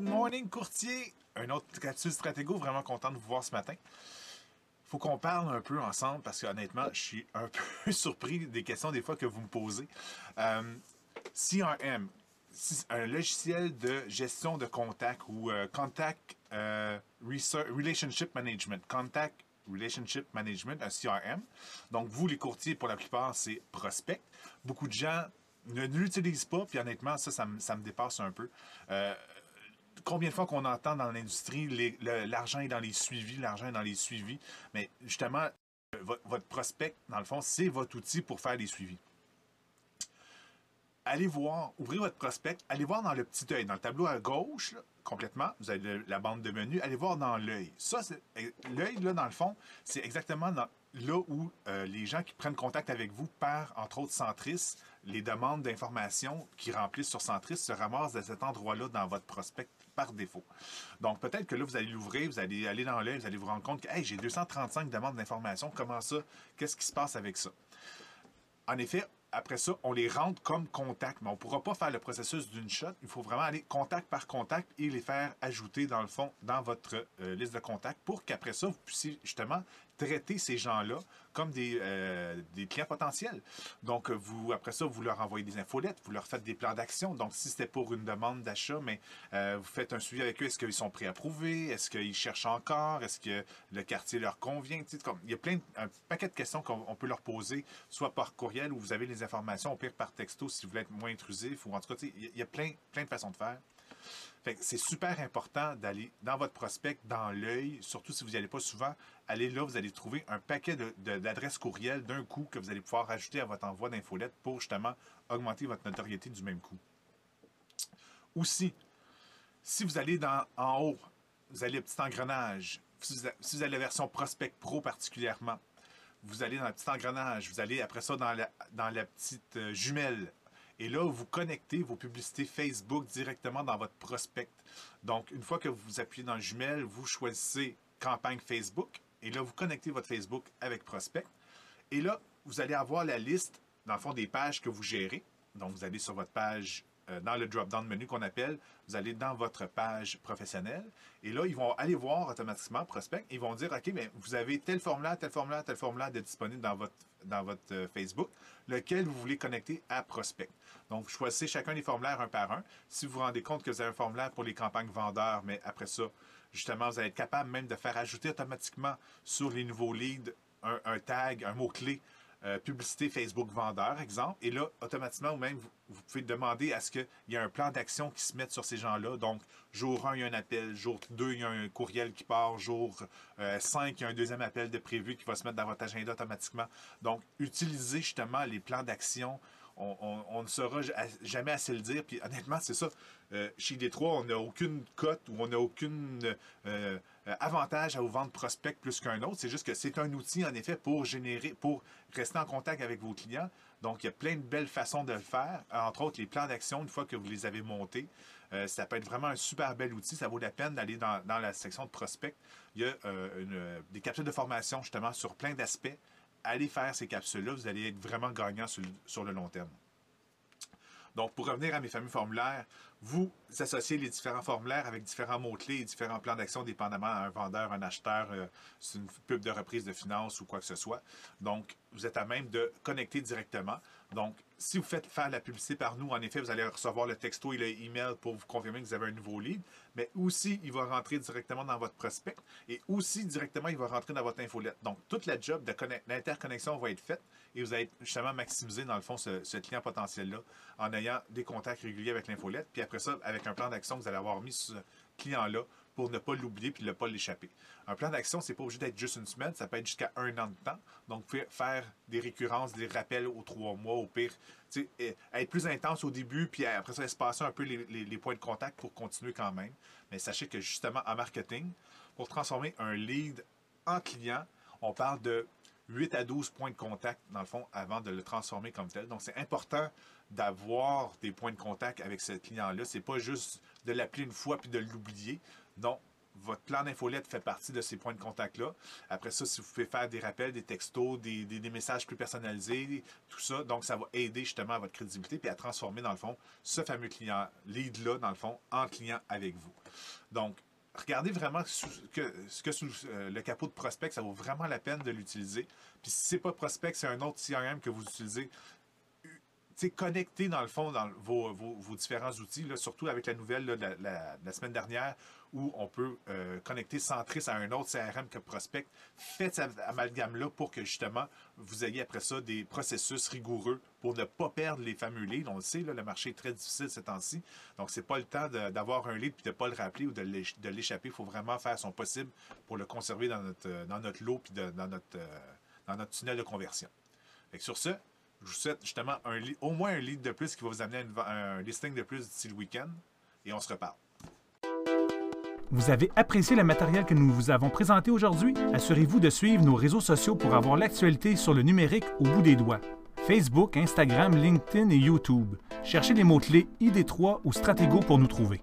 Good morning, courtier! Un autre capsule Stratégo, vraiment content de vous voir ce matin. Faut qu'on parle un peu ensemble parce que honnêtement, je suis un peu surpris des questions des fois que vous me posez. Euh, CRM, un logiciel de gestion de contact ou euh, Contact euh, Relationship Management. Contact Relationship Management, un CRM. Donc, vous, les courtiers, pour la plupart, c'est prospect. Beaucoup de gens ne, l'utilisent pas, puis honnêtement, ça, ça, me, dépasse un peu. Euh, combien de fois qu'on entend dans l'industrie, l'argent est dans les suivis, l'argent est dans les suivis, mais justement, votre, votre prospect, dans le fond, c'est votre outil pour faire des suivis allez voir, ouvrez votre prospect, allez voir dans le petit œil, dans le tableau à gauche, complètement, vous avez la bande de menu, allez voir dans l'œil. Ça, l'œil, là, dans le fond, c'est exactement là où euh, les gens qui prennent contact avec vous par, entre autres, Centris, les demandes d'informations qui remplissent sur Centris se ramassent à cet endroit-là dans votre prospect par défaut. Donc, peut-être que là, vous allez l'ouvrir, vous allez aller dans l'œil, vous allez vous rendre compte que, j'ai 235 demandes d'informations, comment ça? Qu'est-ce qui se passe avec ça? En effet, après ça, on les rentre comme contact, mais on ne pourra pas faire le processus d'une shot. Il faut vraiment aller contact par contact et les faire ajouter dans le fond dans votre euh, liste de contacts pour qu'après ça, vous puissiez justement traiter ces gens-là comme des, euh, clients potentiels. Donc, vous, après ça, vous leur envoyez des infolettes, vous leur faites des plans d'action. Donc, si c'était pour une demande d'achat, mais euh, vous faites un suivi avec eux. Est-ce qu'ils sont préapprouvés? Est-ce qu'ils cherchent encore? Est-ce que le quartier leur convient? comme, il y a plein, un paquet de questions qu'on peut leur poser, soit par courriel ou vous avez les informations, au pire par texto si vous voulez être moins intrusif, ou en tout cas, il y a plein, plein de façons de faire c'est super important d'aller dans votre prospect, dans l'œil, surtout si vous n'y allez pas souvent, allez là, vous allez trouver un paquet d'adresses courriel d'un coup que vous allez pouvoir rajouter à votre envoi d'infolette pour justement augmenter votre notoriété du même coup. Aussi, si vous allez dans, en haut, vous allez le petit engrenage, si vous, avez la version Prospect Pro particulièrement, vous allez dans le petit engrenage, vous allez après ça dans la, dans la petite euh, jumelle et là, vous connectez vos publicités Facebook directement dans votre prospect. Donc, une fois que vous appuyez dans le vous choisissez campagne Facebook. Et là, vous connectez votre Facebook avec prospect. Et là, vous allez avoir la liste, dans le fond, des pages que vous gérez. Donc, vous allez sur votre page dans le drop-down menu qu'on appelle, vous allez dans votre page professionnelle et là, ils vont aller voir automatiquement prospect. Ils vont dire, OK, vous avez tel formulaire, tel formulaire, tel formulaire de disponible dans votre, dans votre euh, Facebook, lequel vous voulez connecter à prospect. Donc, vous choisissez chacun des formulaires un par un. Si vous vous rendez compte que vous avez un formulaire pour les campagnes vendeurs, mais après ça, justement, vous allez être capable même de faire ajouter automatiquement sur les nouveaux leads un tag, un mot-clé euh, publicité Facebook vendeur, exemple. Et là, automatiquement, vous-même, vous, pouvez demander à ce qu'il y ait un plan d'action qui se mette sur ces gens-là. Donc, jour 1, il y a un appel. Jour 2, il y a un courriel qui part. Jour 5, euh, il y a un deuxième appel de prévu qui va se mettre dans votre agenda automatiquement. Donc, utilisez justement les plans d'action on, ne saura jamais assez le dire. Puis honnêtement, c'est ça. Euh, chez Détroit, on n'a aucune cote ou on n'a aucun euh, avantage à vous vendre prospect plus qu'un autre. C'est juste que c'est un outil, en effet, pour générer, pour rester en contact avec vos clients. Donc, il y a plein de belles façons de le faire. Entre autres, les plans d'action, une fois que vous les avez montés, euh, ça peut être vraiment un super bel outil. Ça vaut la peine d'aller dans, la section de prospect. Il y a des capsules de formation, justement, sur plein d'aspects allez faire ces capsules-là, vous allez être vraiment gagnant sur, le long terme. Donc, pour revenir à mes fameux formulaires, vous associez les différents formulaires avec différents mots-clés et différents plans d'action dépendamment à un vendeur, un acheteur, euh, une pub de reprise de finances ou quoi que ce soit. Donc, vous êtes à même de connecter directement. Donc, si vous faites faire la publicité par nous, en effet, vous allez recevoir le texto et le email pour vous confirmer que vous avez un nouveau lead, mais aussi, il va rentrer directement dans votre prospect et aussi directement, il va rentrer dans votre infolette. Donc, toute la job de l'interconnexion va être faite et vous allez justement maximiser, dans le fond, ce, client potentiel-là en ayant des contacts réguliers avec l'infolette. Puis ça, avec un plan d'action que vous allez avoir mis sur ce client-là pour ne pas l'oublier puis ne pas l'échapper. Un plan d'action, c'est pas obligé d'être juste une semaine, ça peut être jusqu'à un an de temps. Donc, vous pouvez faire des récurrences, des rappels aux trois mois, au pire. Être plus intense au début, puis après ça, espacer un peu les, les, points de contact pour continuer quand même. Mais sachez que justement, en marketing, pour transformer un lead en client, on parle de 8 à 12 points de contact, dans le fond, avant de le transformer comme tel. Donc, c'est important d'avoir des points de contact avec ce client-là. C'est pas juste de l'appeler une fois puis de l'oublier. Non, votre plan d'infolette fait partie de ces points de contact-là. Après ça, si vous pouvez faire des rappels, des textos, des, messages plus personnalisés, tout ça, donc ça va aider justement à votre crédibilité puis à transformer, dans le fond, ce fameux client lead-là, dans le fond, en client avec vous. Donc, regardez vraiment ce que, sous euh, le capot de prospect, ça vaut vraiment la peine de l'utiliser. Puis si ce n'est pas prospect, c'est un autre CRM que vous utilisez, connecté dans le fond dans vos, différents outils, surtout avec la nouvelle de la, semaine dernière où on peut euh, connecter Centris à un autre CRM que Prospect. Faites cet amalgame-là pour que justement vous ayez après ça des processus rigoureux pour ne pas perdre les fameux leads. On le sait, le marché est très difficile ces temps-ci. Donc, c'est pas le temps d'avoir un lead et de ne pas le rappeler ou de l'échapper. Il faut vraiment faire son possible pour le conserver dans notre, lot notre, euh, dans notre tunnel de conversion. Sur ce, je vous souhaite justement un, au moins un lead de plus qui va vous amener à un listing de plus d'ici le week-end. Et on se reparle. Vous avez apprécié le matériel que nous vous avons présenté aujourd'hui? Assurez-vous de suivre nos réseaux sociaux pour avoir l'actualité sur le numérique au bout des doigts. Facebook, Instagram, LinkedIn et YouTube. Cherchez les mots-clés ID3 ou Stratego pour nous trouver.